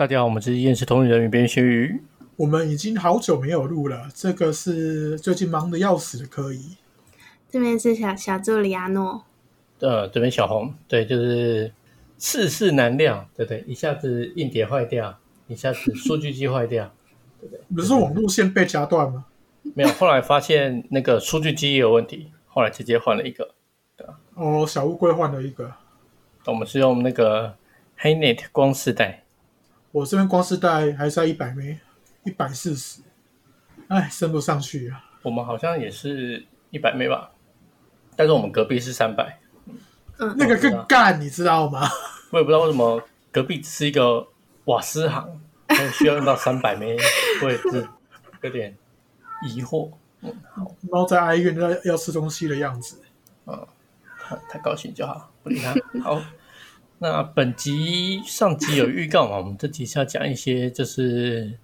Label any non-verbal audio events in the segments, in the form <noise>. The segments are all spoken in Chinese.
大家好，我们是厌世同龄人与边学鱼。我们已经好久没有录了，这个是最近忙的要死的科仪。这边是小小助理阿诺，呃，这边小红，对，就是世事难料，对不对？一下子硬碟坏掉，一下子数据机坏掉，<laughs> 对不对？不是网路线被夹断吗？没有，后来发现那个数据机也有问题，后来直接换了一个。哦，小乌龟换了一个。我们是用那个 HiNet 光四代，我这边光是带还是在一百枚，一百四十，哎，升不上去啊。我们好像也是一百枚吧，但是我们隔壁是三百。嗯，那个更干，你知道吗？我也不知道为什么隔壁只是一个瓦斯行，但需要用到三百枚，<laughs> 我也是有点疑惑。猫在哀怨要要吃东西的样子。太高兴就好，不理他。好，那本集上集有预告嘛？我们这集是要讲一些就是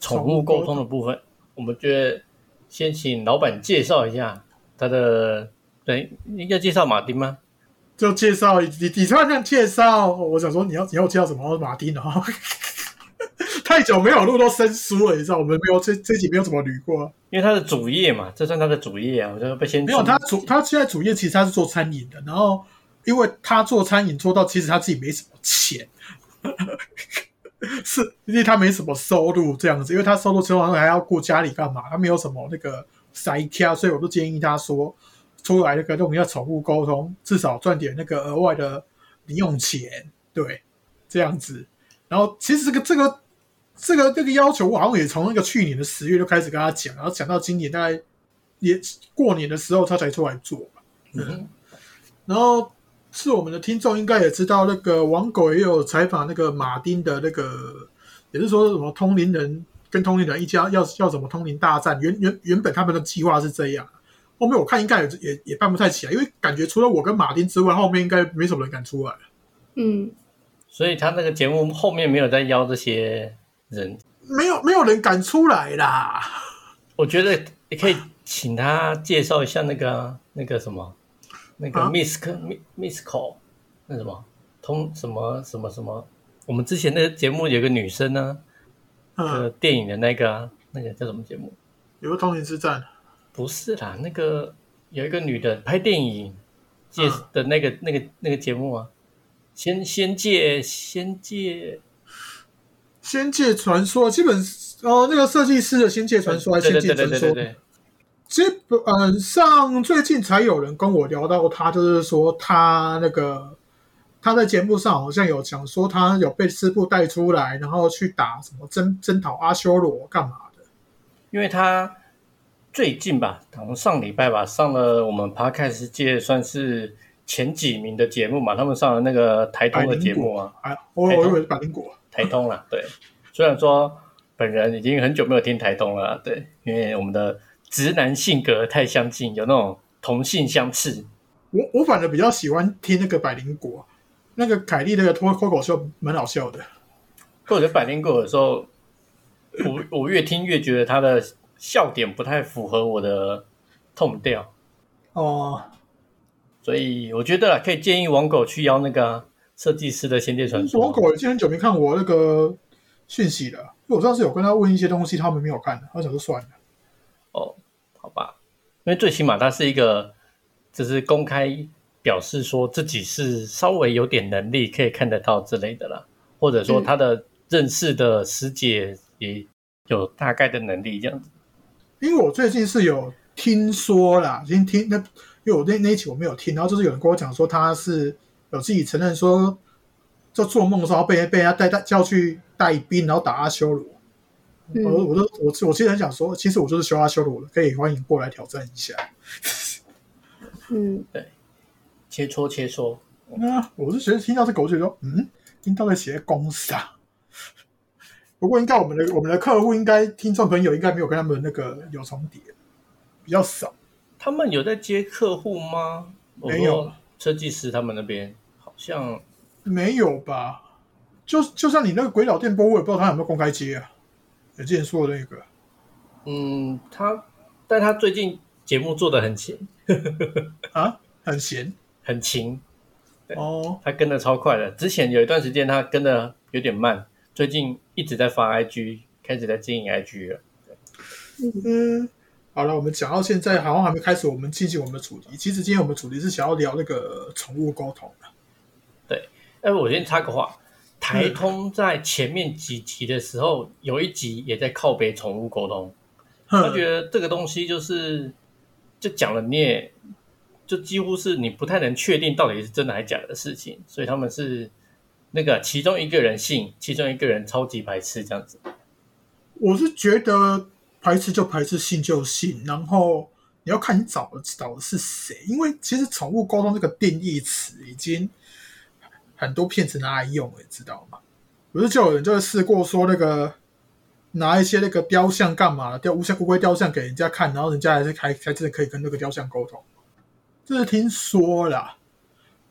宠物沟通的部分。我们觉得先请老板介绍一下他的，对，应该介绍马丁吗？就介绍你，你突然这样介绍，我想说你要你要介绍什么？马丁哦，<laughs> 太久没有录都生疏了，你知道我们没有这这集没有怎么捋过。因为他的主业嘛，这算他的主业啊，我就被先没有他主他现在主业其实他是做餐饮的，然后因为他做餐饮做到其实他自己没什么钱，是因为他没什么收入这样子，因为他收入之后还要顾家里干嘛，他没有什么那个塞卡，所以我都建议他说出来那个用一下宠物沟通，至少赚点那个额外的零用钱，对，这样子。然后其实这个这个这个这个要求，我好像也从那个去年的十月就开始跟他讲，然后讲到今年大概也过年的时候他才出来做吧。嗯，然后是我们的听众应该也知道，那个王狗也有采访那个马丁的那个，也是说什么通灵人跟通灵人一家要要怎么通灵大战。原原原本他们的计划是这样，后面我看应该也也也办不太起来，因为感觉除了我跟马丁之外，后面应该没什么人敢出来。嗯，所以他那个节目后面没有再邀这些人，没有没有人敢出来啦。我觉得也可以请他介绍一下那个那个什么。那个啊？Miss Miss Call 那什么？通什么什么什么，我们之前那个节目有个女生呢，呃，嗯，电影的那个啊，那个叫什么节目？有个通灵之战，不是啦，那个有一个女的拍电影介嗯。的那个那个那个节目啊，仙仙界仙界仙界传说基本哦，那个设计师的仙界传说，仙界传说，对对对，基本上最近才有人跟我聊到他，就是说他那个他在节目上好像有讲说他有被师傅带出来，然后去打什么征征讨阿修罗干嘛的。因为他最近吧，好像上礼拜吧，上了我们 Podcast 界算是前几名的节目嘛，他们上了那个台通的节目啊。哎，我我以为是百灵果，台通啦，对，虽然说本人已经很久没有听台通了，对，因为我们的直男性格太相近，有那种同性相斥。我我反而比较喜欢听那个百灵果，那个凯莉那个脱脱口秀蛮好笑的。或者百灵果有时候，我我越听越觉得他的笑点不太符合我的痛调，哦，所以我觉得啦，可以建议王狗去邀那个啊设计师的《仙界传说王》。狗已经很久没看我那个讯息了，因为我上次有跟他问一些东西，他们没有看，他想说算了。哦，因为最起码他是一个，就是公开表示说自己是稍微有点能力，可以看得到之类的啦，或者说嗯他的认识的师姐也有大概的能力这样子。因为我最近是有听说啦，听听那，因为我那那一期我没有听，然后就是有人跟我讲说他是有自己承认说，就做梦的时候被被人家带带叫去带兵，然后打阿修罗。嗯我我都我我其实很想说，其实我就是修阿修罗的，可以欢迎过来挑战一下。<laughs> 嗯，对切磋切磋，那我是觉得听到这个，我就说，嗯，听到在写公司啊。不过应该我们的我们的客户应该听众朋友应该没有跟他们那个有重叠，比较少。他们有在接客户吗？没有设计师他们那边好像没有吧？就就像你那个鬼佬电波，我也不知道他有没有公开接啊。有之前说的那个，嗯，他但他最近节目做的很勤，<laughs> 啊，很闲 <laughs> 很勤，对哦。他跟的超快的。之前有一段时间他跟的有点慢，最近一直在发 IG，开始在经营 IG 了。嗯，好了，我们讲到现在，好像还没开始，我们进行我们的主题。其实今天我们主题是想要聊那个宠物沟通的。对哎，我先插个话，台通在前面几集的时候，有一集也在靠北宠物沟通，他觉得这个东西就是就讲了，你也就几乎是你不太能确定到底是真的还是假的事情，所以他们是那个其中一个人信，其中一个人超级排斥这样子。我是觉得排斥就排斥，信就信，然后你要看你找的找的是谁，因为其实宠物沟通这个定义词已经很多骗子拿来用了，你知道吗？不是就有人就是试过说那个拿一些那个雕像干嘛雕乌像乌龟雕像给人家看，然后人家还是还还真的可以跟那个雕像沟通，这是听说啦。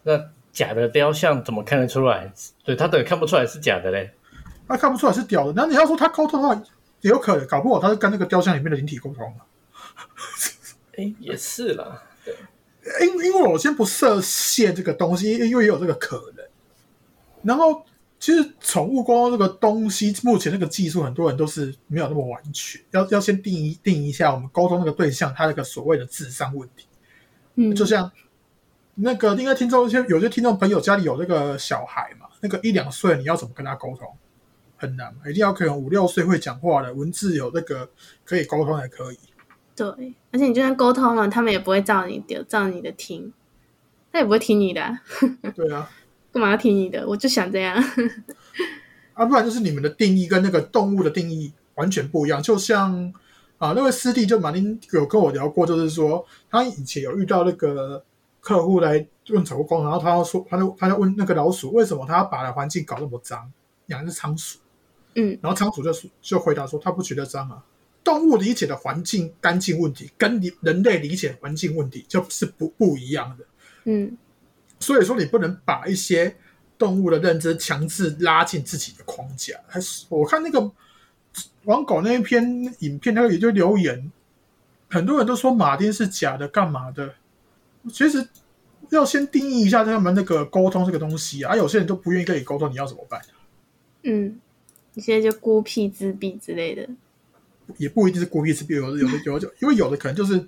那假的雕像怎么看得出来？对他等看不出来是假的嘞。他看不出来是屌的，那你要说他沟通的话，也有可能，搞不好他是跟那个雕像里面的灵体沟通嘛。哎，也是啦。对，因因为我先不设限这个东西，因为也有这个可能。然后，其实宠物沟通这个东西，目前这个技术，很多人都是没有那么完全。要要先定义定义一下，我们沟通那个对象，他那个所谓的智商问题。嗯，就像那个应该听众一些有些听众朋友家里有那个小孩嘛，那个一两岁，你要怎么跟他沟通？很难嘛，一定要可能五六岁会讲话的，文字有那个可以沟通才可以。对，而且你就算沟通了，他们也不会照你的照你的听，他也不会听你的啊、<laughs> 对啊，干嘛要听你的？我就想这样。<laughs> 啊，不然就是你们的定义跟那个动物的定义完全不一样。就像啊，那位师弟就马丁有跟我聊过，就是说他以前有遇到那个客户来问宠物沟通，然后他要说，他就他就问那个老鼠为什么他要把环境搞那么脏，养的是仓鼠，嗯然后仓鼠就说就回答说他不觉得脏啊。动物理解的环境干净问题，跟你人类理解的环境问题就是不不一样的。嗯所以说，你不能把一些动物的认知强制拉进自己的框架。还是我看那个网狗那一篇影片，那个也就留言，很多人都说马丁是假的，干嘛的？其实要先定义一下他们那个沟通这个东西啊。有些人都不愿意跟你沟通，你要怎么办？嗯，你现在就孤僻自闭之类的。也不一定是孤僻自闭，有的有的有的就因为有的可能就是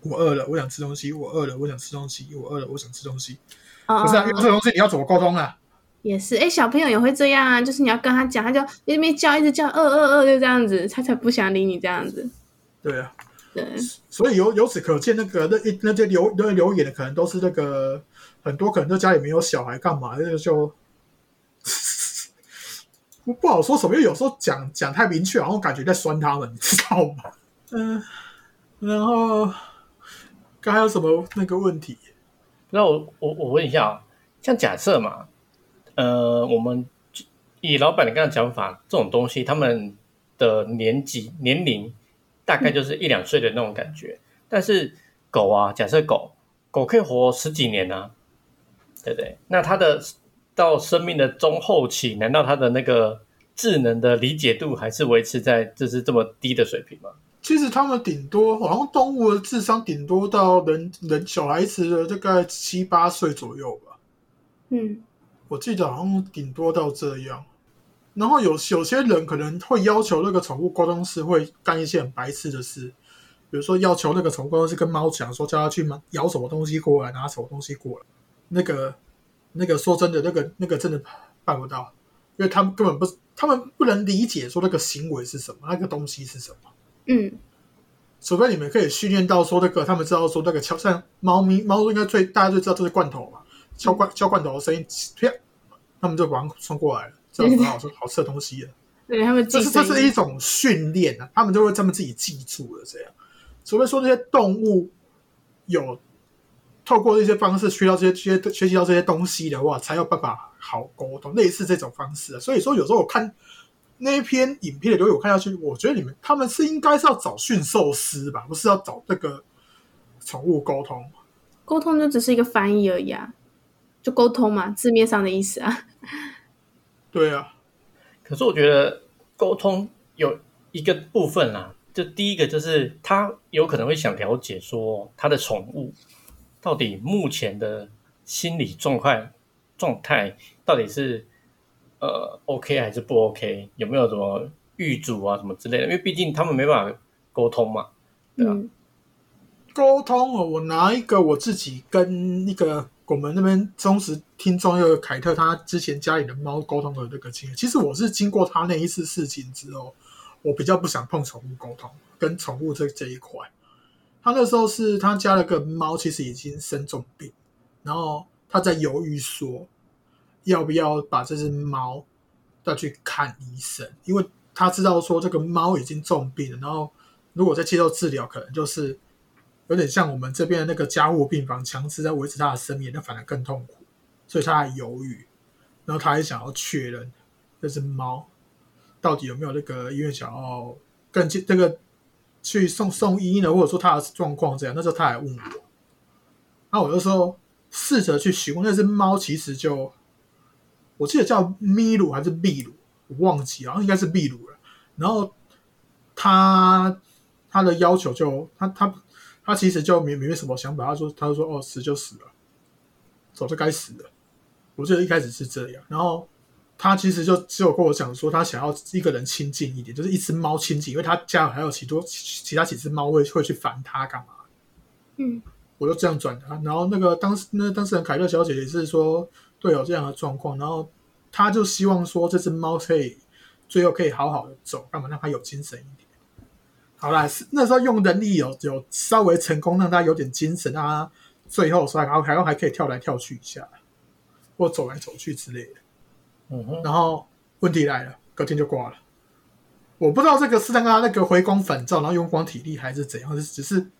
我饿了，我想吃东西；我饿了，我想吃东西；我饿了，我想吃东西。哦不是啊，因为这个东西你要怎么沟通啊？也是，哎，小朋友也会这样啊，就是你要跟他讲，他就一直没叫，一直叫，饿饿饿，就这样子，他才不想理你这样子。对啊。对，所以由由此可见，那个那一那些留那留言的可能都是那个很多可能在家里没有小孩干嘛，那个就不不好说什么，因为有时候讲讲太明确，然后感觉在酸他们，你知道吗？嗯，然后刚还有什么那个问题？那我我我问一下啊，像假设嘛，呃，我们以老板你刚才讲法，这种东西他们的年纪年龄大概就是一两岁的那种感觉，但是狗啊，假设狗狗可以活十几年啊，对不对？那它的到生命的中后期，难道它的那个智能的理解度还是维持在就是这么低的水平吗？其实他们顶多好像动物的智商顶多到人人小孩子的大概七八岁左右吧。嗯我记得好像顶多到这样。然后有有些人可能会要求那个宠物沟通师会干一些很白痴的事，比如说要求那个宠物沟通师跟猫讲说叫它去咬什么东西过来，拿什么东西过来。那个那个说真的，那个那个真的办不到，因为他们根本不他们不能理解说那个行为是什么，那个东西是什么。嗯除非你们可以训练到说那个，他们知道说那个敲像猫咪，猫应该最大家最知道这是罐头嘛，敲罐敲罐头的声音，啪，他们就把它冲过来了，<laughs> 知道什么好吃好吃的东西了。对他们这是这是一种训练啊，他们就会他们自己记住了这样。除非说这些动物有透过这些方式学到这些这些学习到这些东西的话，才有办法好沟通，类似这种方式啊。所以说有时候我看那一篇影片的留言，我看下去，我觉得你们他们是应该是要找驯兽师吧，不是要找那个宠物沟通。沟通就只是一个翻译而已啊，就沟通嘛，字面上的意思啊。对啊，可是我觉得沟通有一个部分啦，就第一个就是他有可能会想了解说他的宠物到底目前的心理状况状态到底是呃 OK 还是不 OK，有没有什么预嘱啊什么之类的？因为毕竟他们没办法沟通嘛。对啊嗯沟通哦，我拿一个我自己跟那个我们那边忠实听众那个凯特，他之前家里的猫沟通的这个经验。其实我是经过他那一次事情之后，我比较不想碰宠物沟通，跟宠物这这一块。他那时候是他家那个猫，其实已经生重病，然后他在犹豫说要不要把这只猫带去看医生，因为他知道说这个猫已经重病了，然后如果再接受治疗，可能就是有点像我们这边的那个加护病房，强制在维持他的生命，那反而更痛苦，所以他还犹豫，然后他还想要确认这只猫到底有没有那个医院想要更进这个去送送医呢，或者说他的状况这样。那时候他还问我，那我就说试着去询问那只猫，其实就我记得叫秘鲁还是秘鲁，我忘记了，应该是秘鲁了。然后他他的要求就他他他其实就没没什么想法，他说他就说哦死就死了，早就该死了。我记得一开始是这样，然后他其实就只有跟我讲说，他想要一个人亲近一点，就是一只猫亲近，因为他家还有其多其其他几只猫会会去烦他干嘛。嗯我就这样转他，然后那个当时那当事人凯乐小姐也是说，对有这样的状况，然后他就希望说这只猫可以最后可以好好的走，干嘛让它有精神一点。好啦，是那时候用人力有有稍微成功让它有点精神，让它最后说还还还可以跳来跳去一下，或走来走去之类的。嗯哼，然后问题来了，隔天就挂了。我不知道这个是让他那个回光返照，然后用光体力，还是怎样，只是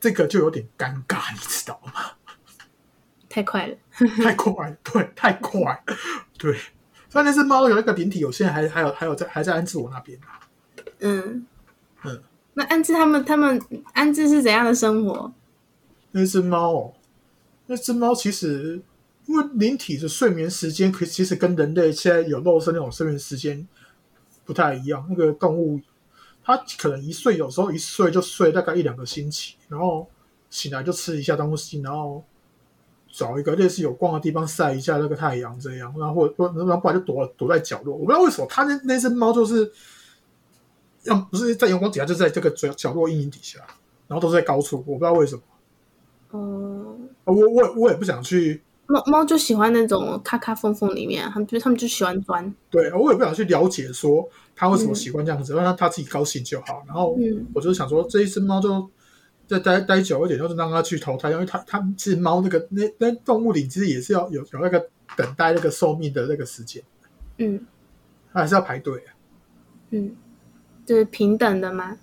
这个就有点尴尬，你知道吗？太快了。<laughs> 太快，对，太快，对。虽然那只猫有那个灵体，有现在还还有还有在还在安置我那边啊。嗯嗯，那安置他们他们安置是怎样的生活？那只猫哦，那只猫其实因为灵体的睡眠时间，可其实跟人类现在有肉身那种睡眠时间不太一样。那个动物，它可能一睡，有时候一睡就睡大概一两个星期，然后醒来就吃一下东西，然后找一个类似有光的地方晒一下那个太阳，这样，然后或或然后不然就躲躲在角落。我不知道为什么他那那只猫就是，要不是在阳光底下，就在这个角角落阴影底下，然后都是在高处，我不知道为什么。哦、我我也我也不想去，猫猫就喜欢那种咔咔缝缝里面、啊，他们就他们就喜欢钻。对我也不想去了解说它为什么喜欢这样子，让它它自己高兴就好。然后嗯我就是想说，这一只猫就再待待久一点，就是让它去投胎，因为它它其实猫那个那那动物里其实也是要有有那个等待那个寿命的那个时间，嗯它还是要排队啊，嗯，就是平等的吗？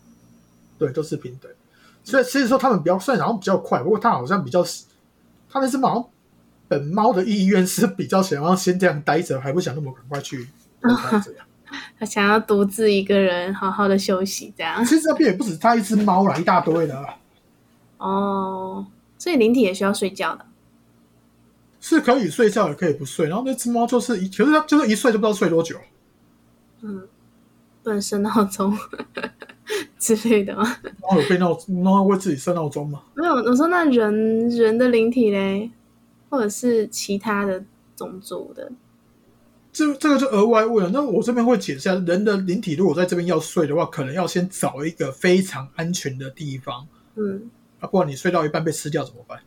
对，都是平等。所以其实说他们比较算然好像比较快，不过它好像比较，它那只猫本猫的意愿是比较想要先这样待着，还不想那么赶快去投胎这样。<laughs> 他想要独自一个人好好的休息，这样。其实这边也不止他一只猫啦，一大堆的啊。哦，所以灵体也需要睡觉的。是可以睡觉，也可以不睡。然后那只猫就是一，可是它就是一睡就不知道睡多久。嗯，不能设闹钟 <laughs> 之类的吗？猫有被闹，猫会自己设闹钟吗？没有，我说那人人的灵体嘞，或者是其他的种族的。这这个就额外问了。那我这边会解释一下，人的灵体如果在这边要睡的话，可能要先找一个非常安全的地方，嗯啊，不然你睡到一半被吃掉怎么办？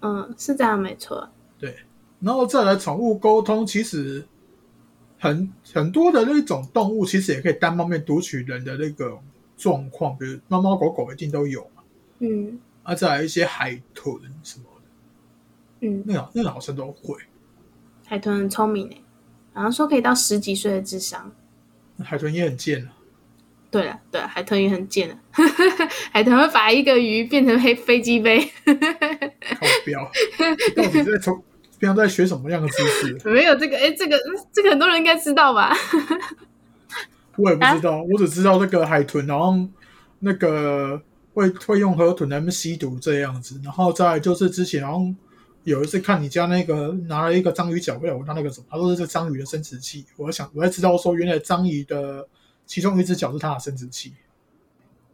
嗯，是这样没错。对，然后再来宠物沟通，其实很很多的那种动物，其实也可以单方面读取人的那个状况，比如猫猫狗狗一定都有嘛，嗯啊，再来一些海豚什么的，嗯，那个那个好像都会。海豚很聪明诶，然后说可以到十几岁的智商。海豚也很贱啊，对了对了，海豚也很贱的，<laughs> 海豚会把一个鱼变成黑飞机杯。靠标，到底在从平常在学什么样的知识？<laughs> 没有这个，哎，这个这个很多人应该知道吧？<laughs> 我也不知道，我只知道那个海豚，然后那个会会用河豚来吸毒这样子，然后再就是之前，然后有一次看你家那个拿了一个章鱼脚回来，我拿那个什么，他说是这章鱼的生殖器，我想我才知道说原来章鱼的其中一只脚是它的生殖器，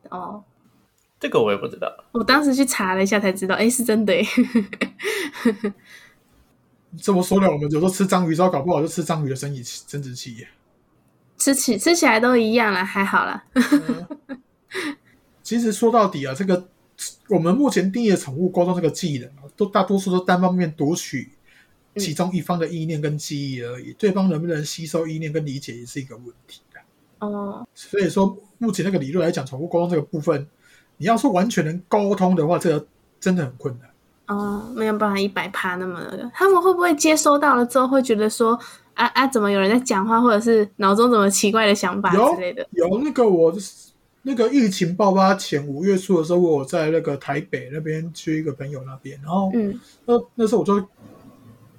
哦，这个我也不知道。我当时去查了一下才知道，哎，是真的诶。<laughs> 这么说了，我们有时候吃章鱼烧，搞不好就吃章鱼的生理生殖器耶。吃起吃起来都一样啦，还好啦。其实说到底啊，这个我们目前定义的宠物沟通这个技能啊，都大多数都单方面读取其中一方的意念跟记忆而已，对方能不能吸收意念跟理解也是一个问题的。哦，所以说，目前那个理论来讲，宠物沟通这个部分，你要说完全能沟通的话，这个真的很困难。哦，没有办法一百趴那么那个，他们会不会接收到了之后，会觉得说，啊啊，怎么有人在讲话，或者是脑中怎么奇怪的想法之类的？有那个我那个疫情爆发前五月初的时候，我在那个台北那边去一个朋友那边，然后嗯那那时候我就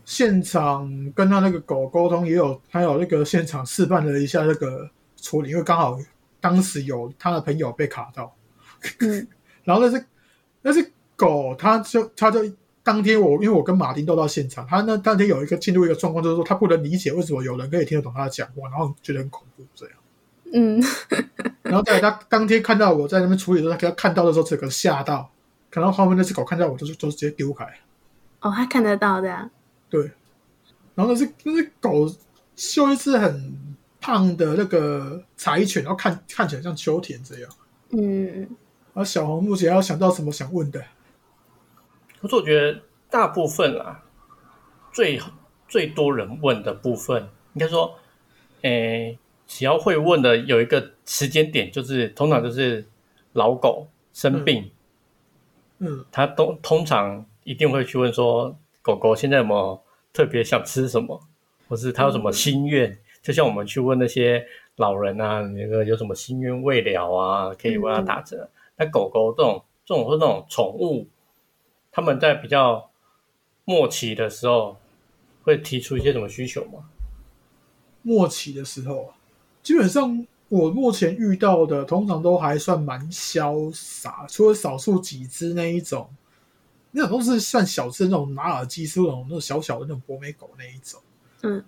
现场跟他那个狗沟通，也有还有那个现场示范了一下那个处理，因为刚好当时有他的朋友被卡到，嗯 <laughs> 然后那只那只狗，它就它就当天我因为我跟马丁都到现场，他那当天有一个进入一个状况，就是说他不能理解为什么有人可以听得懂他的讲话，然后觉得很恐怖这样。嗯，<laughs> 然后在他当天看到我在那边处理的时候，他看到的时候，整个吓到，看到后面那只狗看到我就是就直接丢开。哦，他看得到的啊，对，然后那只那只狗就一只很胖的那个柴犬，然后看看起来像秋田这样。嗯，而小红目前要想到什么想问的？可是我觉得大部分啊，最最多人问的部分，应该说，诶，只要会问的有一个时间点，就是通常就是老狗生病，嗯他通通常一定会去问说，狗狗现在有没有特别想吃什么，或是它有什么心愿？就像我们去问那些老人啊，那个有什么心愿未了啊，可以为他打折。那狗狗这种这种或这种宠物，他们在比较末期的时候，会提出一些什么需求吗？末期的时候，基本上我目前遇到的通常都还算蛮潇洒，除了少数几只那一种，那种都是算小只的那种马尔济斯那种那种小小的那种博美狗那一种。嗯，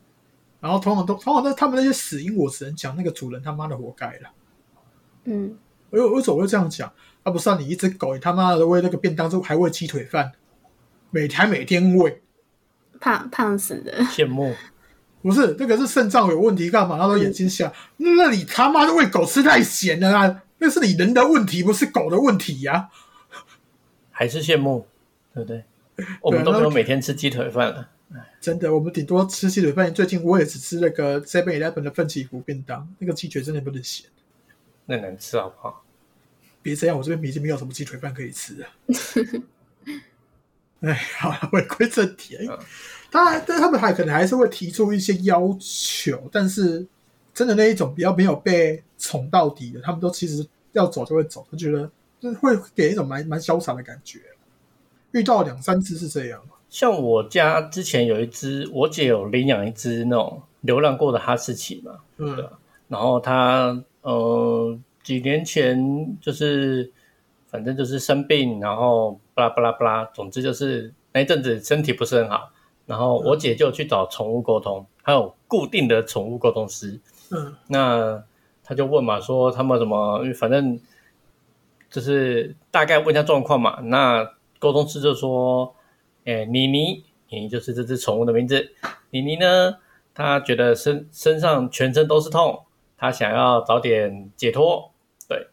然后通常都通常那他们那些死因，我只能讲那个主人他妈的活该了。嗯，为为什么会这样讲？啊，不是啊，你一只狗，你他妈的喂那个便当之后还喂鸡腿饭，每还每天喂，胖胖死的，羡慕不是那个是肾脏有问题干嘛？他说眼睛瞎，那你他妈的喂狗吃太咸了啊！那是你人的问题，不是狗的问题呀、还是羡慕，对不对？我们都没有每天吃鸡腿饭了。真的，我们顶多吃鸡腿饭。最近我也只吃那个 Seven Eleven 的奋起湖便当，那个鸡腿真的不能咸。那能吃好不好？别这样，我这边已经没有什么鸡腿饭可以吃了。<laughs> 哎，好了，回归正题。嗯当然，但他们还可能还是会提出一些要求，但是真的那一种比较没有被宠到底的，他们都其实要走就会走，他觉得就是会给一种蛮蛮潇洒的感觉。遇到两三次是这样，像我家之前有一只，我姐有领养一只那种流浪过的哈士奇嘛，嗯然后它呃几年前就是反正就是生病，然后巴拉巴拉巴拉，总之就是那一阵子身体不是很好，然后我姐就去找宠物沟通，还有固定的宠物沟通师，嗯那他就问嘛，说他们怎么，反正就是大概问一下状况嘛。那沟通师就说，哎，妮妮，妮妮就是这只宠物的名字。妮妮呢，她觉得身身上全身都是痛，她想要早点解脱，对。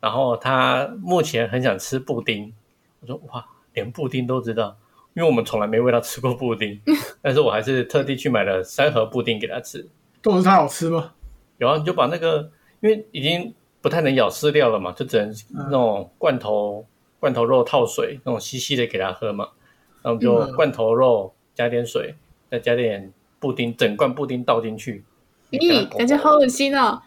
然后她目前很想吃布丁。我说哇，连布丁都知道，因为我们从来没喂她吃过布丁，<laughs> 但是我还是特地去买了三盒布丁给她吃。都是它好吃吗？有啊，你就把那个，因为已经不太能咬饲料了嘛，就只能那种罐头、罐头肉套水那种稀稀的给它喝嘛。然后就嗯罐头肉加点水，再加点布丁，整罐布丁倒进去。咦，感觉好恶心哦！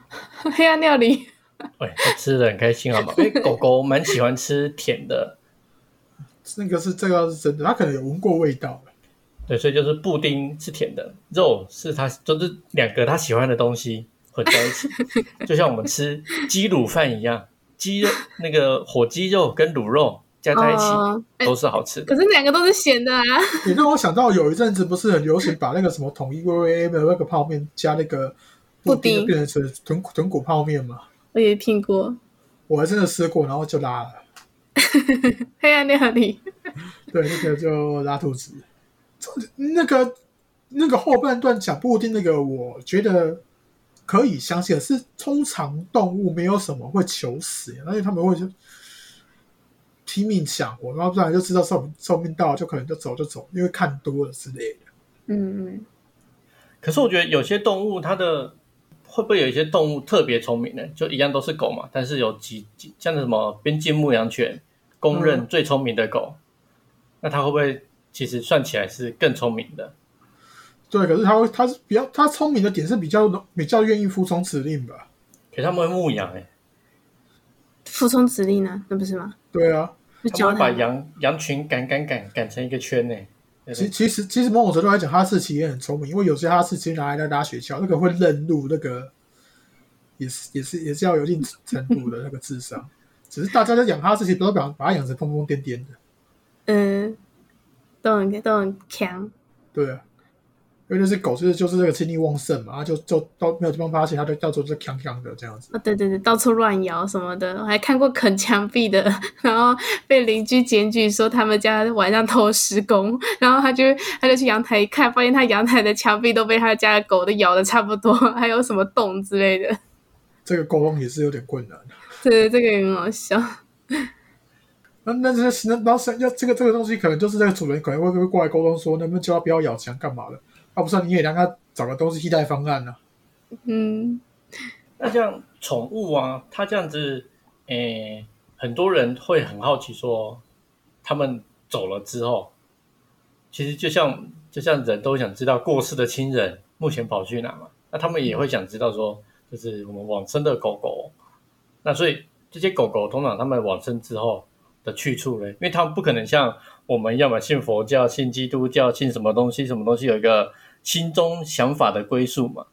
黑暗料理，<laughs> 哎，它吃的很开心好吗？因为狗狗蛮喜欢吃甜的，<laughs> 那个是这个是真的，它可能有闻过味道。<laughs> 对，所以就是布丁是甜的，肉是它就是两个它喜欢的东西混在一起，就像我们吃鸡卤饭一样，鸡肉那个火鸡肉跟卤肉加在一起、都是好吃的。可是两个都是咸的啊。<laughs> 你让我想到有一阵子不是很流行把那个什么统一 V A 的那个泡面加那个布丁就变成是豚豚骨泡面嘛？我也听过我还真的吃过，然后就拉了，<laughs> 黑暗料理，<laughs> 对，那个就拉肚子。那个那个后半段讲布丁那个，我觉得可以相信的是，通常动物没有什么会求死，而且他们会就拼命想活，然后不然就知道寿寿命到了，就可能就走就走，因为看多了之类的。嗯嗯，可是我觉得有些动物它的会不会有一些动物特别聪明呢？就一样都是狗嘛，但是有几几像什么边境牧羊犬，公认最聪明的狗，那它会不会其实算起来是更聪明的？对，可是它会，它是比较它聪明的点是比较比较愿意服从指令吧？可是他们会牧羊哎、服从指令呢？那不是吗？对啊，他们会把羊羊群赶赶赶赶成一个圈呢、其其实其实某种程度来讲，哈士奇也很聪明，因为有些哈士奇拿来在拉雪橇，那个会认路，那个也是也是也是要有一定程度的那个智商。<laughs> 只是大家在养哈士奇，不要把把它养成疯疯癫癫的，嗯，都很都很强。对啊。因为那只狗就是就是这个精力旺盛嘛，它就就到没有地方发泄，它就到处就锵锵的这样子。哦，对对对，到处乱咬什么的，我还看过啃墙壁的，然后被邻居检举说他们家晚上偷施工，然后他就他就去阳台一看，发现他阳台的墙壁都被他家的狗都咬的差不多，<laughs> 还有什么洞之类的。这个沟通也是有点困难。对，这个也很好笑。<laughs> 那那这些那然后是要这个这个东西，可能就是这个主人可能会会过来沟通说，能不能叫他不要咬墙干嘛的？要、不是你也让他找个都是替代方案呢、嗯，那像宠物啊，它这样子，诶，很多人会很好奇说，他们走了之后，其实就像就像人都想知道过世的亲人目前跑去哪嘛，那他们也会想知道说，就是我们往生的狗狗，那所以这些狗狗通常他们往生之后的去处呢，因为他们不可能像我们要么信佛教、信基督教、信什么东西、什么东西有一个心中想法的归宿嘛。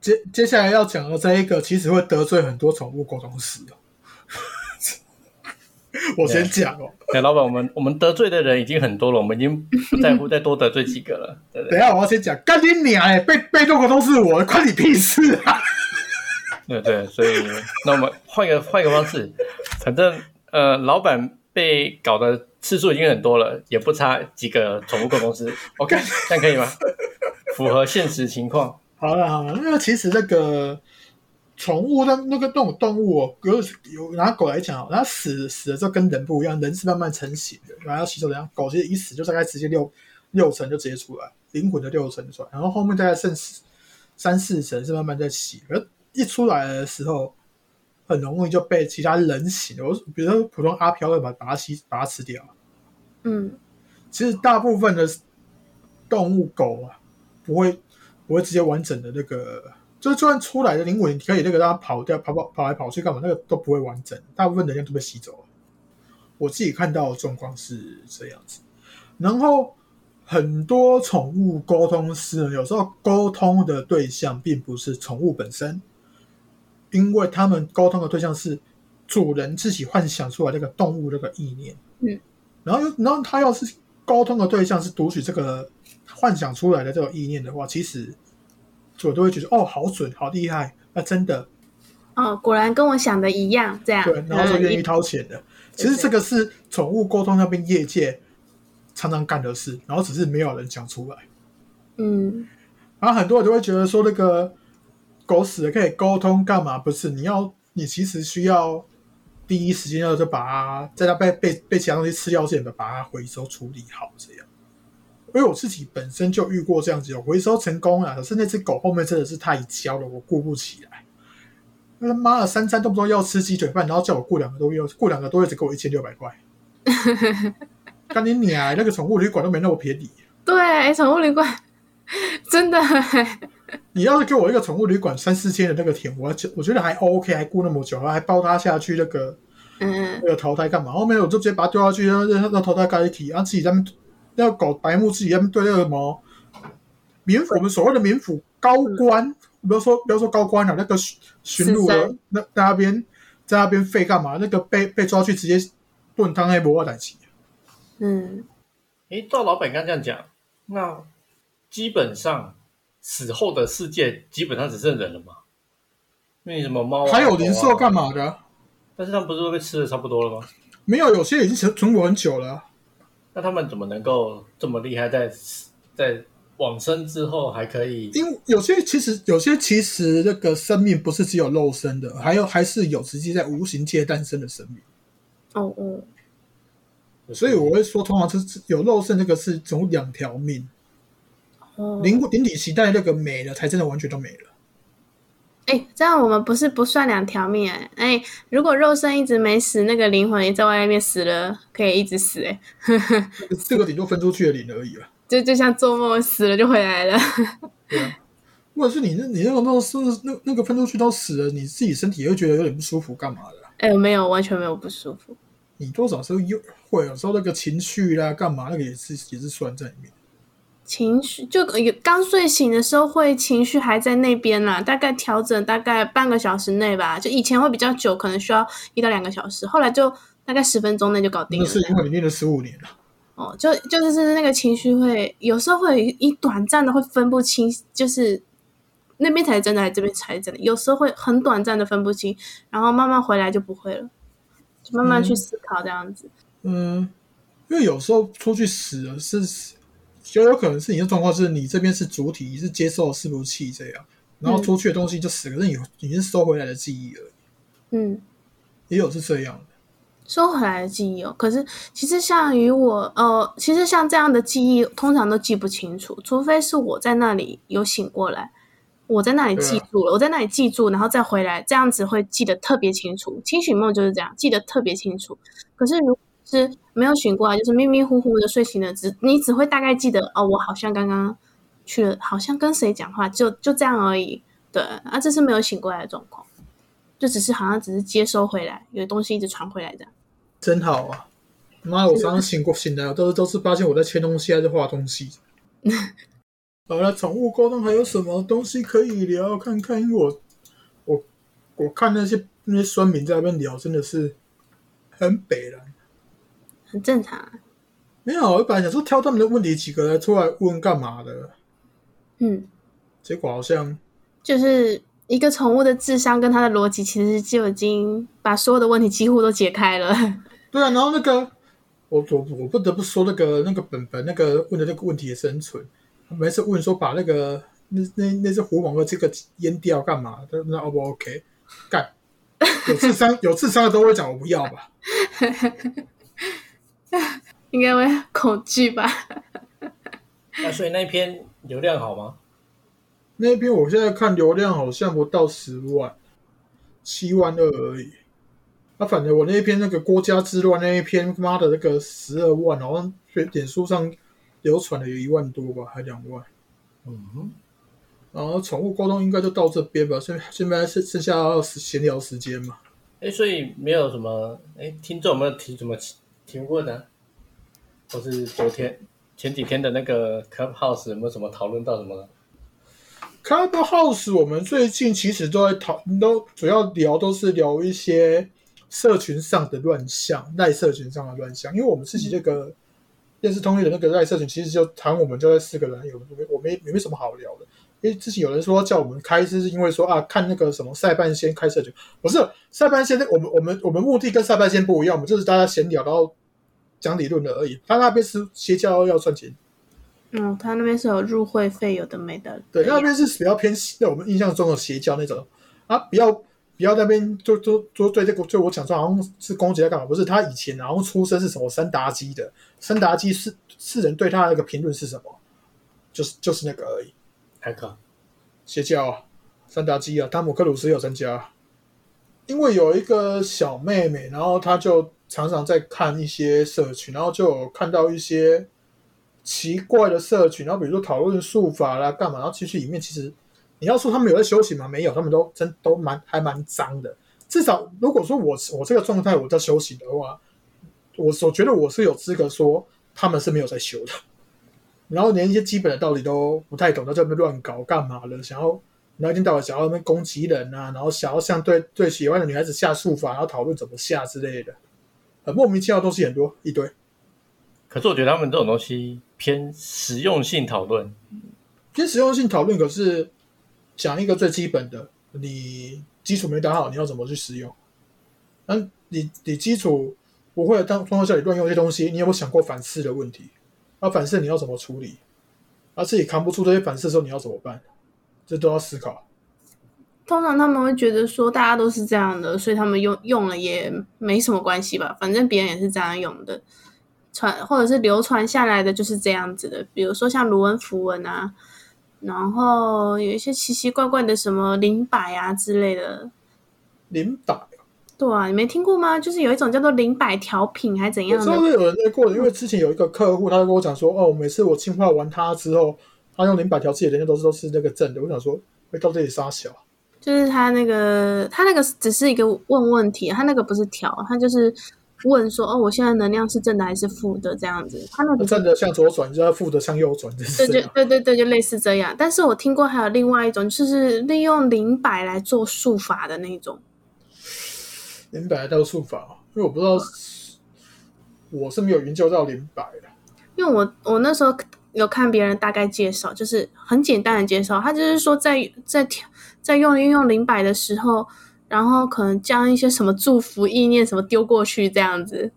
接接下来要讲的这一个，其实会得罪很多宠物沟通师哦。<laughs> 我先讲哦，哎，老板，我们我们得罪的人已经很多了，我们已经不在乎再多得罪几个了，对不对？<laughs> 等一下我要先讲，干你娘哎，被被动的都是我，关你屁事啊！<laughs> 对对，所以那我们换一个换一个方式，反正呃，老板被搞的次数已经很多了，也不差几个宠物狗公司。<laughs> OK，这样可以吗？符合现实情况。好了好了，那个其实那个宠物的那个那种动物哦，有有拿狗来讲哦，它死死了之后跟人不一样，人是慢慢成型的，然后要吸收的，狗其实一死就大概直接六六成就直接出来，灵魂的六成就出来，然后后面大概剩三四成是慢慢在洗，而一出来的时候。很容易就被其他人形的，我比如说普通阿飘会把把它吸把它吃掉。嗯，其实大部分的动物狗啊，不会不会直接完整的那个，就是就算出来的灵魂，你可以那个让它跑掉、跑跑跑来跑去干嘛，那个都不会完整，大部分能量都被吸走了。我自己看到的状况是这样子，然后很多宠物沟通师呢，有时候沟通的对象并不是宠物本身，因为他们沟通的对象是主人自己幻想出来这个动物这个意念。嗯，然后又然后他要是沟通的对象是读取这个幻想出来的这个意念的话，其实我都会觉得哦，好准，好厉害，那真的哦，果然跟我想的一样，这样。对，然后就愿意嗯掏钱的。其实这个是宠物沟通那边业界常常干的事，然后只是没有人讲出来。嗯然后很多人都会觉得说，那个狗死了可以沟通干嘛？不是，你要你其实需要第一时间要就把它在它被被被其他东西吃掉之前，把它回收处理好，这样。因为我自己本身就遇过这样子，有回收成功了，可是那只狗后面真的是太娇了，我顾不起来。那他妈的三餐动不动要吃鸡腿饭，然后叫我过两个多月，过两个多月只给我一千六百块，<laughs> 干你娘！那个宠物旅馆都没那么便宜。对，宠物旅馆 <laughs> 真的，<laughs> 你要是给我一个宠物旅馆三四千的那个钱，我觉我觉得还 OK，还过那么久，然后还包它下去那个嗯那个淘汰干嘛？后面我就直接把它丢下去，让让让淘汰盖一体，然后自己在那边那个狗白目自己在那边对那个什么民府，我们所谓的民府高官，不要说不要说高官了，那个巡巡路的那在那边在那边废干嘛？那个被被抓去直接炖汤黑博瓦代奇，嗯，诶，照老板刚这样讲，那基本上死后的世界基本上只剩人了嘛？因为什么猫、啊、还有灵兽干嘛？嘛的？但是他们不是都被吃的差不多了吗？没有，有些已经存存活很久了。那他们怎么能够这么厉害在，在往生之后还可以，因为有些其实有些其实那个生命不是只有肉身的，还有还是有实际在无形界诞生的生命。哦哦，所以我会说，通常是有肉身那个是总两条命，哦，灵灵体期待那个没了，才真的完全都没了。哎，这样我们不是不算两条命哎、哎，如果肉身一直没死，那个灵魂也在外面死了，可以一直死哎、这个顶多分出去的灵而已了。<laughs> 就就像做梦死了就回来了。对啊，或者是你那你那个那是那那个分出去都死了，你自己身体也会觉得有点不舒服，干嘛的啊、哎，没有，完全没有不舒服。你多少时候有会有时候那个情绪啦，干嘛那个也是也是算在里面。情绪就有刚睡醒的时候会情绪还在那边啦，大概调整大概半个小时内吧。就以前会比较久，可能需要一到两个小时，后来就大概十分钟内就搞定了。那是因为你练了十五年了。哦，就就是那个情绪会有时候会有一短暂的会分不清，就是那边才是真的，这边才是真的。有时候会很短暂的分不清，然后慢慢回来就不会了，就慢慢去思考这样子。嗯，因为有时候出去死了是，就有可能是你的状况是你这边是主体，你是接受伺服器这样，然后出去的东西就死，可是你你是收回来的记忆而已，嗯，也有是这样的。收回来的记忆哦，可是其实像于我，呃，其实像这样的记忆，通常都记不清楚，除非是我在那里有醒过来，我在那里记住了，我在那里记住，然后再回来，这样子会记得特别清楚。清醒梦就是这样，记得特别清楚。可是如果是没有醒过来，就是迷迷糊糊的睡醒了，只你只会大概记得哦，我好像刚刚去了，好像跟谁讲话，就就这样而已。对，啊，这是没有醒过来的状况，就只是好像只是接收回来，有东西一直传回来这样。真好啊！妈，我刚刚醒过醒来，我都都是发现我在切东西还是画东西。<laughs> 好了，宠物沟通还有什么东西可以聊？看看，因为我我我看那些那些酸民在那边聊，真的是很北了。很正常啊。没有，我本来想说挑他们的问题几个来出来问干嘛的，嗯，结果好像就是一个宠物的智商跟它的逻辑，其实就已经把所有的问题几乎都解开了。对啊。然后那个我我我不得不说，那个那个本本那个问的那个问题也是很蠢。每次问说把那个那那那只狐獴的这个阉掉干嘛？那那 O 不 OK？干，有智商有智商的都会讲我不要吧？<laughs> 应该会恐惧吧？<laughs> 那所以那一篇流量好吗？那篇我现在看流量好像不到十万，七万二而已。啊，反正我那一篇那个郭家之乱那一篇，妈的那个十二万，好像点书上流传了有一万多吧，还两万。嗯哼，然后宠物沟通应该就到这边吧，现现在剩剩下要闲聊时间嘛。哎，所以没有什么哎，听众有没有提什么提问呢、或是昨天前几天的那个 Clubhouse 有没有什么讨论到什么？Clubhouse 我们最近其实都在讨，都主要聊都是聊一些社群上的乱象，赖社群上的乱象。因为我们自己这个电视通讯的那个赖社群，其实就谈我们就在四个人，有我没也没什么好聊的。因为之前有人说叫我们开，是因为说啊，看那个什么塞半仙开社群，不是塞半仙，我们我们我们目的跟塞半仙不一样，我们就是大家闲聊，然后讲理论的而已。他那边是邪教要赚钱，嗯，他那边是有入会费，有的没的。对，那边是比较偏在我们印象中的邪教那种啊，不要不要那边就就就对这个就我讲说好像是攻击他干嘛？不是，他以前然后出身是什么三达基的，三达基是世人对他的那个评论是什么？就是就是那个而已，还可邪教啊，三达基啊，汤姆克鲁斯有参加，因为有一个小妹妹，然后他就常常在看一些社群，然后就有看到一些奇怪的社群，然后比如说讨论术法啦，干嘛？然后其实里面其实你要说他们有在修行吗？没有，他们都真都蛮还蛮脏的。至少如果说我我这个状态我在修行的话，我我觉得我是有资格说他们是没有在修的。然后连一些基本的道理都不太懂，在那边乱搞干嘛了？想要然后一天到晚想要那边攻击人啊，然后想要像对对喜欢的女孩子下术法，然后讨论怎么下之类的，很莫名其妙的东西很多一堆。可是我觉得他们这种东西偏实用性讨论，偏实用性讨论，可是讲一个最基本的，你基础没打好，你要怎么去使用？那你你基础不会的当状况下，你乱用一些东西，你有没有想过反噬的问题？那反噬你要怎么处理？而自己扛不住这些反思的时候，你要怎么办？这都要思考。通常他们会觉得说大家都是这样的，所以他们用用了也没什么关系吧，反正别人也是这样用的，传或者是流传下来的就是这样子的。比如说像卢恩符文啊，然后有一些奇奇怪怪的什么灵摆啊之类的。灵摆，对啊，你没听过吗？就是有一种叫做灵摆调品还怎样的？我知道有人在过的，因为之前有一个客户，他就跟我讲说，哦，每次我净化完它之后，他用灵摆调自己，人家都是都是那个正的。我想说，会到这里杀小。就是他那个，他那个只是一个问问题，他那个不是调，他就是问说，哦，我现在能量是正的还是负的这样子。他那个正的向左转，就要负的向右转，对对对对对，就类似这样。但是我听过还有另外一种，就是利用灵摆来做术法的那种。灵摆到术法，因为我不知道，我是没有研究到灵摆的。因为我我那时候有看别人大概介绍，就是很简单的介绍，他就是说在在调。在用运用灵摆的时候，然后可能将一些什么祝福意念什么丢过去，这样子。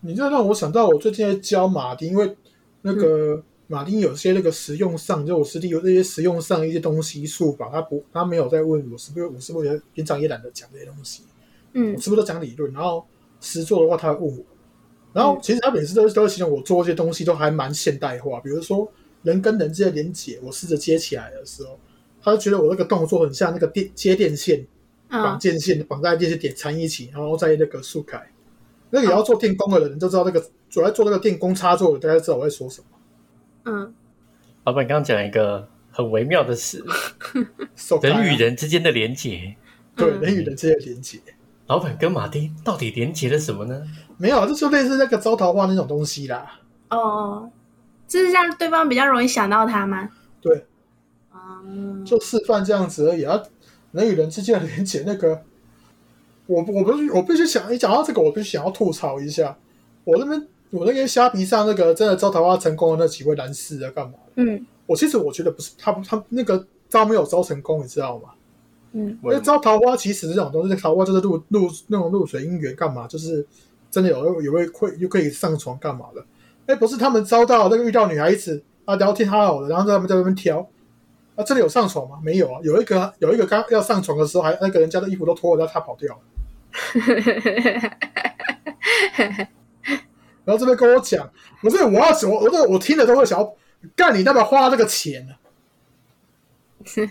你这让我想到，我最近在教马丁，因为那个马丁有些那个实用上，就我师弟有那些实用上一些东西术法，他不他没有在问我是不是我是不是平常也懒得讲这些东西，嗯，我是不是都讲理论？然后实做的话，他会问我。然后其实他每次都都形容我做这些东西都还蛮现代化，比如说人跟人之间连接，我试着接起来的时候。他就觉得我那个动作很像那个电接电线，绑电线绑在电线点缠一起，然后再那个竖开。那个也要做电工的人就知道，那个主要做那个电工插座的，大家知道我在说什么。嗯，老板刚刚讲一个很微妙的事，人与人之间的连接。对，人与人之间的连接。老板跟马丁到底连接了什么呢？没有，就是类似那个招桃花那种东西啦。哦，就是让对方比较容易想到他吗？对。就示范这样子而已啊！人与人之间的连接，那个，我我不是我必须想，一讲到这个，我必须想要吐槽一下。我那边我那个虾皮上那个真的招桃花成功的那几位男士在干嘛？嗯，我其实我觉得不是他他那个招没有招成功，你知道吗？嗯，因为招桃花其实这种东西，桃花就是露露那种露水姻缘干嘛？就是真的有有位会又可以上床干嘛的？哎，不是他们招到那个遇到女孩子啊，聊天好好的，然后在他们在那边挑。啊，这里有上床吗？没有啊，有一个有一个刚要上床的时候，还那个人家的衣服都脱了，然后他跑掉了。<laughs> 然后这边跟我讲，我这我要我我这我听了都会想要干你，要不要花这个钱呢？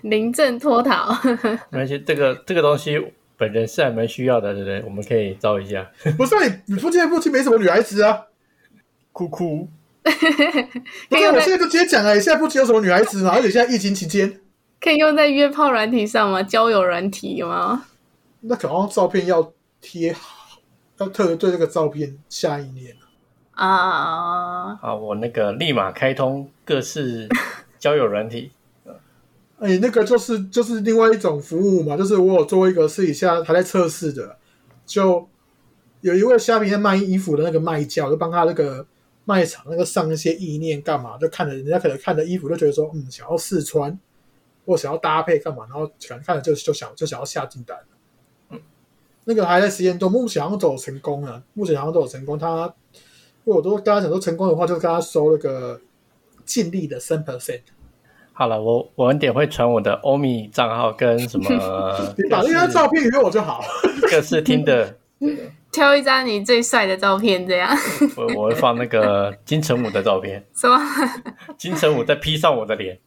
临阵脱逃。<laughs> 没关系，这个这个东西本人是还蛮需要的，对不对？我们可以招一下。不是你，你附近附近没什么女孩子啊？哭哭。<laughs> 不是，我现在就直接讲了，现在不只有什么女孩子嘛，而且现在疫情期间，可以用在约炮软体上吗？交友软体有吗？那可能照片要贴好，要特别对这个照片下一念啊。好，我那个立马开通各式交友软体。<laughs> 哎，那个就是就是另外一种服务嘛，就是我有做一个试一下，还在测试的，就有一位虾皮在卖衣服的那个卖家，我就帮他那个。卖场那个上一些意念干嘛？就看着人家可能看着衣服就觉得说，嗯，想要试穿，或想要搭配干嘛？然后可能看着就就想就想要下订单。嗯，那个还在实验中，目前好像都有成功了。目前好像都有成功。他，因为我都跟他讲说，成功的话就跟他收那个尽力的三 percent。好了，我我晚点会传我的欧米账号跟什么，<laughs> 你把那张照片给我就好。各是听的。<laughs> 挑一张你最帅的照片，这样。我我会放那个 <laughs> 金城武的照片。什么？金城武再 P 上我的脸。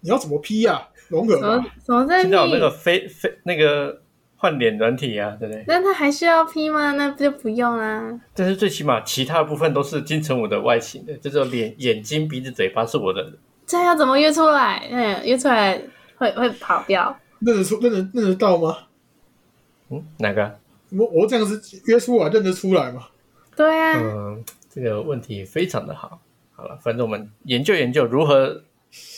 你要怎么 P 呀？龙哥？怎么？怎么在 P？有那个飞飞那个换脸软体啊，对不对？那他还需要 P 吗？那不就不用啦。但是最起码其他部分都是金城武的外形的，这种脸、眼睛、鼻子、嘴巴是我的。这要怎么约出来？嗯，约出来会会跑掉？认得出、认得认得到吗？嗯，哪个？我我这样子约出来认得出来吗？对啊，嗯，这个问题非常的好。好了，反正我们研究研究如何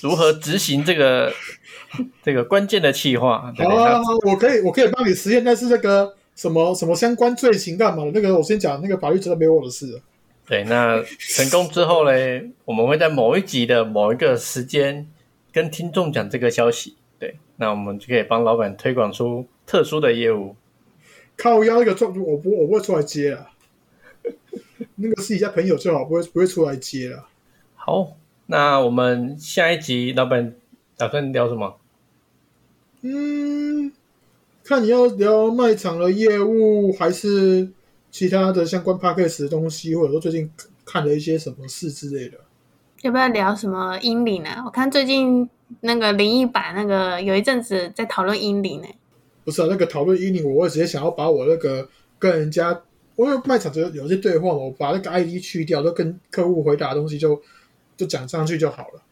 如何执行这个 <laughs> 这个关键的计划。好啊，我可以我可以帮你实验，但是那个什么什么相关罪行干嘛的？那个我先讲，那个法律真的没我的事。对，那成功之后呢，<laughs> 我们会在某一集的某一个时间跟听众讲这个消息。对，那我们就可以帮老板推广出特殊的业务。靠腰那个状，我不我不会出来接啊。<laughs> 那个试一下朋友最好，不会不会出来接啊。好，那我们下一集老板打算聊什么？嗯，看你要聊卖场的业务，还是其他的相关 p a c k a g e 的东西，或者说最近看了一些什么事之类的。要不要聊什么阴灵呢？我看最近那个灵异版那个有一阵子在讨论阴灵呢。不是啊，那个讨论阴灵，我会直接想要把我那个跟人家，因为卖场就有些对话嘛，我把那个 ID 去掉，都跟客户回答的东西就就讲上去就好了。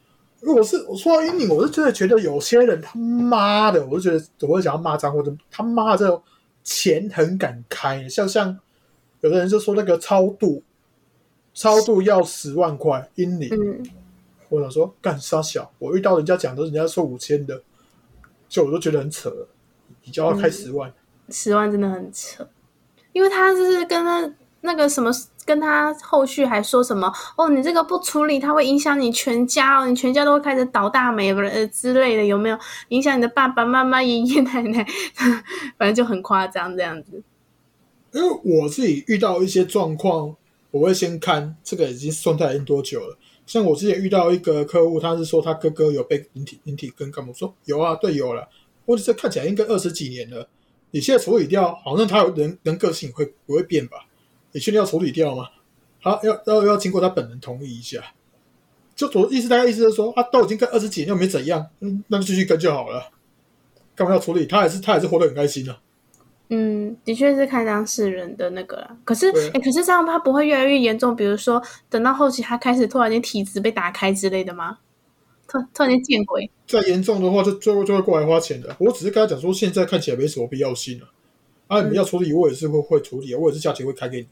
如果是我说到阴影，我是真的觉得有些人他妈的，我就觉得我会想要骂脏话，他妈的这种钱很敢开，像像有的人就说那个超度，超度要十万块阴灵，嗯，我想说干啥小，我遇到人家讲的，人家说五千的，就我都觉得很扯了，你就要开十万，十万真的很扯，因为他是跟他那个什么。跟他后续还说什么哦，你这个不处理，他会影响你全家哦，你全家都会开始倒大霉不呃之类的，有没有影响你的爸爸妈妈、爷爷奶奶？<laughs> 反正就很夸张这样子。因为我自己遇到一些状况，我会先看这个已经状态已经多久了。像我之前遇到一个客户，他是说他哥哥有被引体引体跟干嘛？我说有啊，对，有了。或者这看起来应该二十几年了，你现在处理掉，好像他人人个性会不会变吧？你确定要处理掉吗？好，要要要经过他本人同意一下。就我意思，大概意思是说，啊都已经跟二十几年又没怎样，嗯，那就继续跟就好了。干嘛要处理？他还是他还是活得很开心呢。嗯，的确是看当事人的那个啦。可是，哎，可是这样他不会越来越严重？比如说，等到后期他开始突然间体质被打开之类的吗？突突然间见鬼？再严重的话，就最后就会过来花钱的。我只是跟他讲说，现在看起来没什么必要性了。啊，你要处理，我也是会会处理啊，我也是价钱会开给你。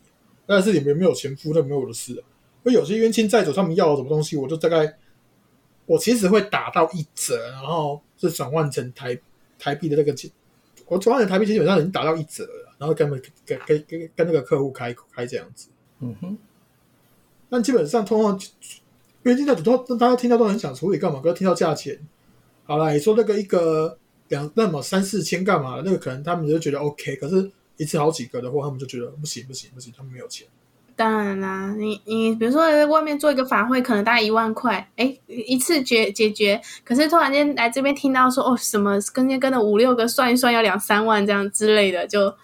但是你们没有钱付，那没有我的事啊。因为有些冤亲债主他们要什么东西，我就大概我其实会打到一折，然后是转换成台台币的那个钱，我转换成台币基本上已经打到一折了，然后跟跟跟跟跟那个客户开开这样子。嗯哼。但基本上通常冤亲债主都大家听到都很想处理干嘛？可是听到价钱，好了，你说那个一个。两那么三四千干嘛？那个可能他们就觉得 OK，可是一次好几个的话，他们就觉得不行不行不行，他们没有钱。当然啦，你你比如说在外面做一个法会，可能大概一万块，哎，一次解解决。可是突然间来这边听到说哦什么跟跟了五六个算一算要两三万这样之类的，就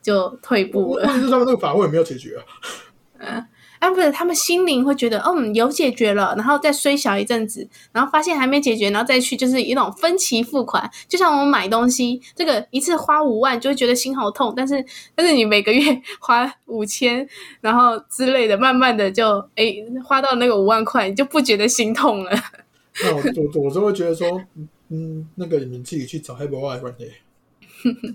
就退步了。问题是他们那个法会没有解决啊。<laughs> 嗯。啊，不是，他们心灵会觉得，嗯，有解决了，然后再衰小一阵子，然后发现还没解决，然后再去，就是一种分期付款，就像我们买东西，这个一次花五万就会觉得心好痛，但是但是你每个月 <laughs> 花五千，然后之类的，慢慢的就哎花到那个五万块，你就不觉得心痛了。<laughs> 那我我我就会觉得说，嗯，那个你们自己去找黑博外关系，<laughs>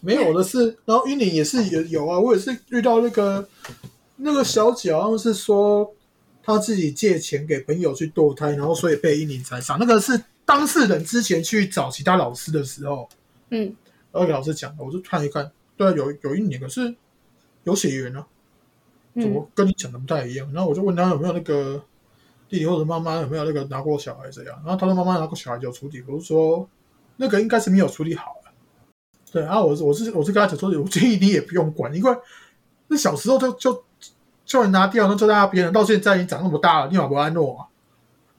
没有的是，然后玉林也是有有啊，我也是遇到那个。那个小姐好像是说，她自己借钱给朋友去堕胎，然后所以被阴灵缠上。那个是当事人之前去找其他老师的时候，嗯，然后给老师讲的。我就看一看，对，有有一年，可是有血缘啊，怎么跟你讲的不太一样？然后我就问他有没有那个弟弟或者妈妈有没有那个拿过小孩这样？然后他说妈妈拿过小孩就处理，我就说那个应该是没有处理好对，然后我是我是我是跟他讲说，我建议你也不用管，因为那小时候就就。叫你拿掉，那就让别人到现在你长那么大了，你老婆安诺啊？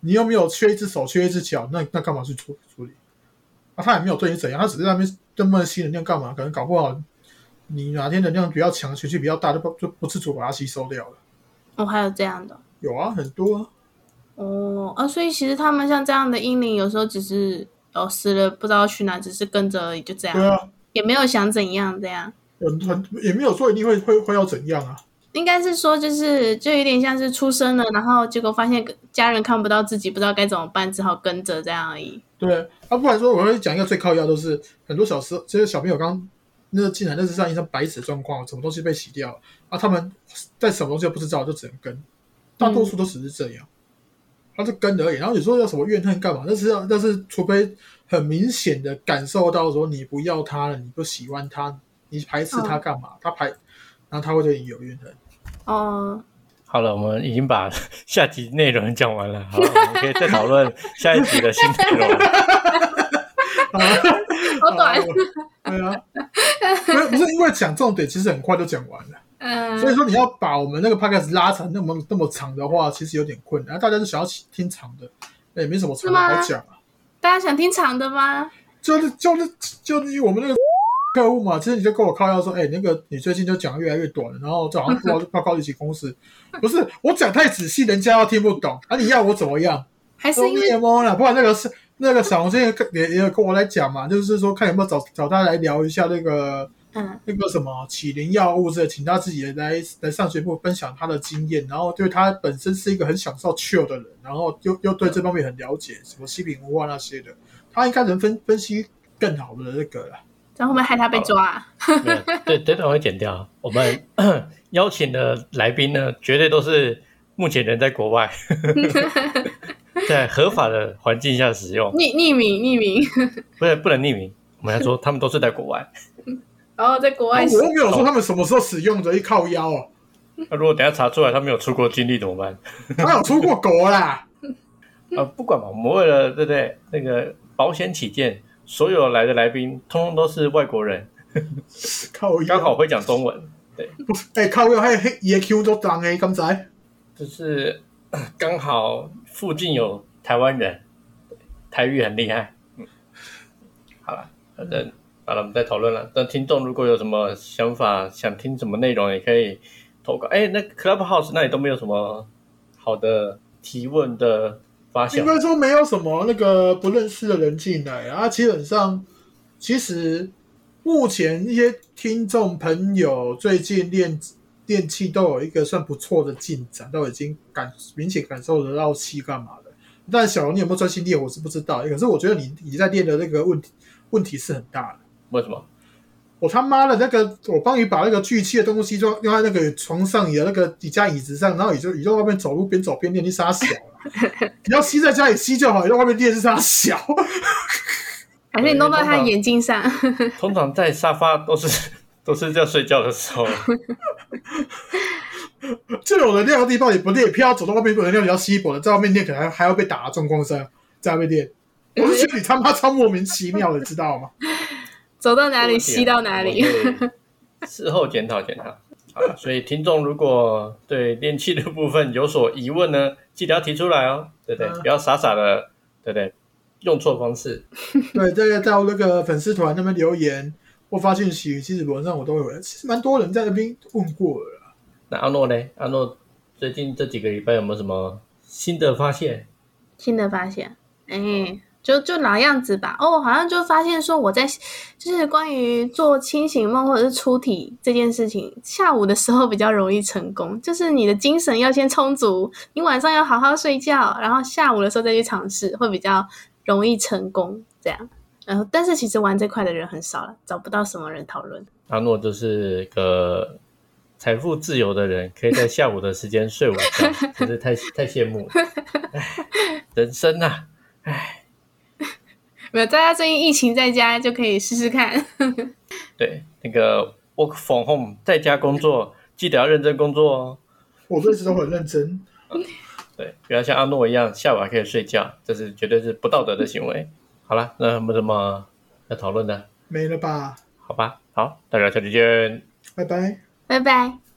你又没有缺一只手，缺一只脚，那那干嘛去处处理？啊，他也没有对你怎样，他只是那边这么吸能量干嘛？可能搞不好你哪天能量比较强，情绪比较大，就不就不自主把它吸收掉了。哦，还有这样的？有啊，很多啊。哦啊，所以其实他们像这样的英灵，有时候只是哦死了不知道去哪，只是跟着而已，就这样。对啊，也没有想怎样这样。很很也没有说一定会会会要怎样啊。应该是说，就是就有点像是出生了，然后结果发现家人看不到自己，不知道该怎么办，只好跟着这样而已。对，啊，不然说我会讲一个最靠要，都是很多小时候这些小朋友刚那个进来，那是像一张白纸状况，什么东西被洗掉啊，他们在什么东西都不知道，就只能跟，大多数都只是这样，他就跟而已。然后你说要什么怨恨干嘛？那是要，那是除非很明显的感受到说你不要他了，你不喜欢他，你排斥他干嘛？他排，然后他会对你有怨恨。哦，好了，我们已经把 <laughs> 下集内容讲完了，好，我们可以再讨论下一集的新内容。<laughs> 好短，对啊，不是不是因为讲重点，其实很快就讲完了。嗯，所以说你要把我们那个 podcast 拉成那么那么长的话，其实有点困难。大家都想要听长的，那也没什么长的好讲啊。大家想听长的吗？就是就是就是我们那个客户嘛，其实你就跟我靠要说，哎、那个你最近就讲越来越短了，然后就好像报报告一起公司，不是我讲太仔细，人家要听不懂啊！你要我怎么样？还是因为懵了，不然那个是那个小红之前跟也也有跟我来讲嘛，就是说看有没有找找他来聊一下那个嗯那个什么起灵药物之类，请他自己来来上学部分享他的经验，然后对他本身是一个很享受 chill 的人，然后又又对这方面很了解，什么西品文化那些的，他应该能分分析更好的那个了。这样会不会害他被抓、对，<laughs> 这段会剪掉。我们 <coughs> 邀请的来宾呢，绝对都是目前人在国外，<laughs> 在合法的环境下使用，匿匿名匿名，不是不能匿名。我们要说他们都是在国外。然 <laughs> 后在国外我又没有说他们什么时候使用的，一靠腰哦，那如果等下查出来他们有出国经历怎么办？他有出过国啦。啊，不管嘛，我们为了对不对那个保险起见，所有来的来宾通通都是外国人，刚好会讲中文，对哎、靠腰，还有黑野 Q 都当诶，刚才就是刚好附近有台湾人，台语很厉害。嗯，好了，反正好了，我们再讨论了。但听众如果有什么想法，想听什么内容，也可以投稿。哎，那 Clubhouse 那里都没有什么好的提问的发现应。该说没有什么那个不认识的人进来啊，基本上其实目前一些听众朋友最近练练气都有一个算不错的进展，都已经感明显感受得到气干嘛的。但小龙你有没有专心练，我是不知道。可是我觉得你你在练的那个问题问题是很大的。为什么？我他妈的那个，我帮你把那个聚气的东西装用在那个床上，你的那个你家椅子上，然后你就你在外面走路边走边练，你傻小了。<laughs> 你要吸在家里吸就好，你在外面练是傻小。<laughs> 还是你弄到他眼睛上？<laughs> 通常在沙发都是都是在睡觉的时候。这有能量的地方你不练，偏要走到外面有能量你要稀薄的，在外面练可能还还要被打的状况下，在外面练，我是觉得你他妈超莫名其妙的，知道吗？走到哪里吸到哪里。事后检讨检讨。好了，所以听众如果对练气的部分有所疑问呢，记得要提出来哦，对不对？嗯不要傻傻的，对不对？用错方式。<laughs> 对，在到那个粉丝团那边留言或发讯息，其实网上我都有，其实蛮多人在那边问过了。那阿诺呢？阿诺最近这几个礼拜有没有什么新的发现？新的发现，哎、就就老样子吧。哦，好像就发现说我在就是关于做清醒梦或者是出体这件事情，下午的时候比较容易成功。就是你的精神要先充足，你晚上要好好睡觉，然后下午的时候再去尝试，会比较容易成功。这样，然后但是其实玩这块的人很少了，找不到什么人讨论。阿诺就是个财富自由的人，可以在下午的时间睡午觉，<laughs> 真是太太羡慕了。唉，<laughs> 人生啊，唉，没有，大家最近疫情在家就可以试试看。<laughs> 对，那个 work from home 在家工作，记得要认真工作哦。我一直都很认真。<laughs> 对，不要像阿诺一样下午还可以睡觉，这是绝对是不道德的行为。<laughs> 好了，那有没有什么要讨论的？没了吧？好吧，好，大家下期见。拜拜。拜拜。